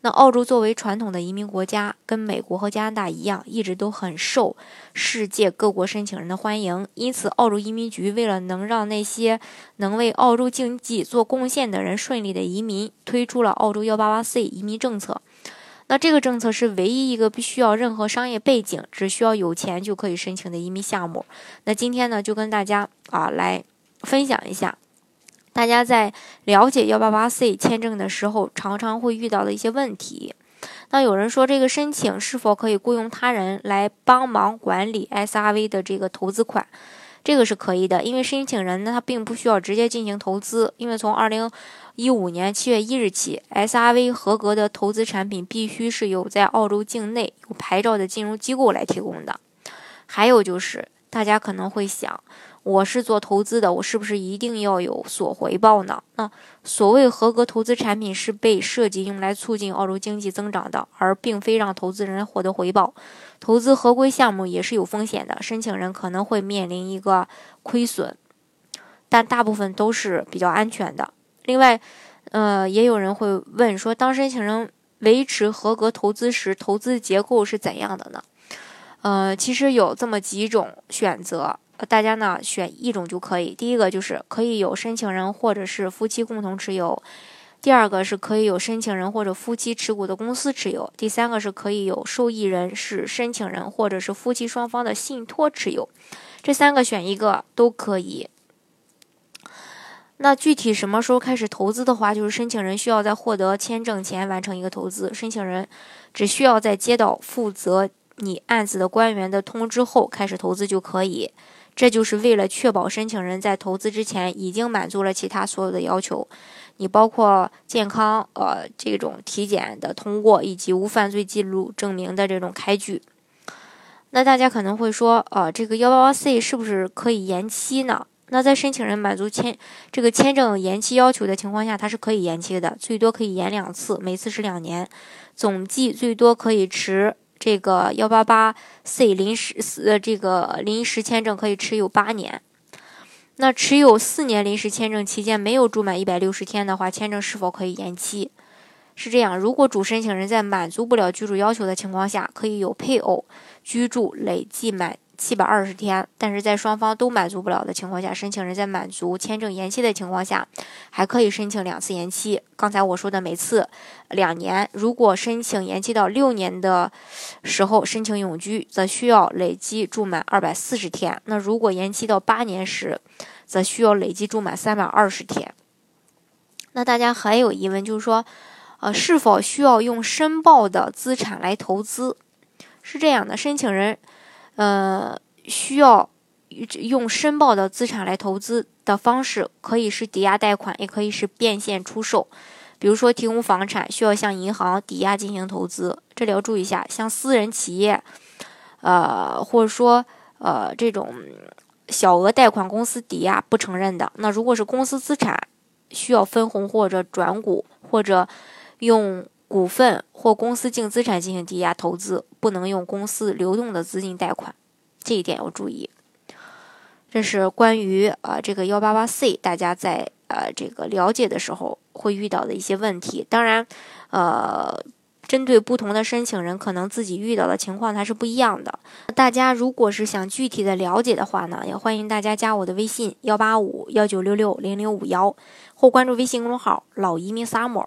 那澳洲作为传统的移民国家，跟美国和加拿大一样，一直都很受世界各国申请人的欢迎。因此，澳洲移民局为了能让那些能为澳洲经济做贡献的人顺利的移民，推出了澳洲幺八八 C 移民政策。那这个政策是唯一一个不需要任何商业背景，只需要有钱就可以申请的移民项目。那今天呢，就跟大家啊来分享一下。大家在了解幺八八 C 签证的时候，常常会遇到的一些问题。那有人说，这个申请是否可以雇佣他人来帮忙管理 SRV 的这个投资款？这个是可以的，因为申请人呢，他并不需要直接进行投资，因为从二零一五年七月一日起，SRV 合格的投资产品必须是有在澳洲境内有牌照的金融机构来提供的。还有就是，大家可能会想。我是做投资的，我是不是一定要有所回报呢？那所谓合格投资产品是被设计用来促进澳洲经济增长的，而并非让投资人获得回报。投资合规项目也是有风险的，申请人可能会面临一个亏损，但大部分都是比较安全的。另外，呃，也有人会问说，当申请人维持合格投资时，投资结构是怎样的呢？呃，其实有这么几种选择。大家呢选一种就可以。第一个就是可以有申请人或者是夫妻共同持有；第二个是可以有申请人或者夫妻持股的公司持有；第三个是可以有受益人是申请人或者是夫妻双方的信托持有。这三个选一个都可以。那具体什么时候开始投资的话，就是申请人需要在获得签证前完成一个投资。申请人只需要在接到负责你案子的官员的通知后开始投资就可以。这就是为了确保申请人在投资之前已经满足了其他所有的要求，你包括健康呃这种体检的通过以及无犯罪记录证明的这种开具。那大家可能会说，呃，这个幺八八 C 是不是可以延期呢？那在申请人满足签这个签证延期要求的情况下，它是可以延期的，最多可以延两次，每次是两年，总计最多可以持。这个幺八八 C 临时呃，这个临时签证可以持有八年。那持有四年临时签证期间没有住满一百六十天的话，签证是否可以延期？是这样，如果主申请人在满足不了居住要求的情况下，可以有配偶居住累计满。七百二十天，但是在双方都满足不了的情况下，申请人在满足签证延期的情况下，还可以申请两次延期。刚才我说的每次两年，如果申请延期到六年的时候申请永居，则需要累计住满二百四十天。那如果延期到八年时，则需要累计住满三百二十天。那大家还有疑问，就是说，呃，是否需要用申报的资产来投资？是这样的，申请人。呃，需要用申报的资产来投资的方式，可以是抵押贷款，也可以是变现出售。比如说，提供房产需要向银行抵押进行投资，这里要注意一下，像私人企业，呃，或者说呃这种小额贷款公司抵押不承认的。那如果是公司资产，需要分红或者转股，或者用。股份或公司净资产进行抵押投资，不能用公司流动的资金贷款，这一点要注意。这是关于呃这个幺八八 C，大家在呃这个了解的时候会遇到的一些问题。当然，呃，针对不同的申请人，可能自己遇到的情况它是不一样的。大家如果是想具体的了解的话呢，也欢迎大家加我的微信幺八五幺九六六零零五幺，或关注微信公众号“老移民 summer”。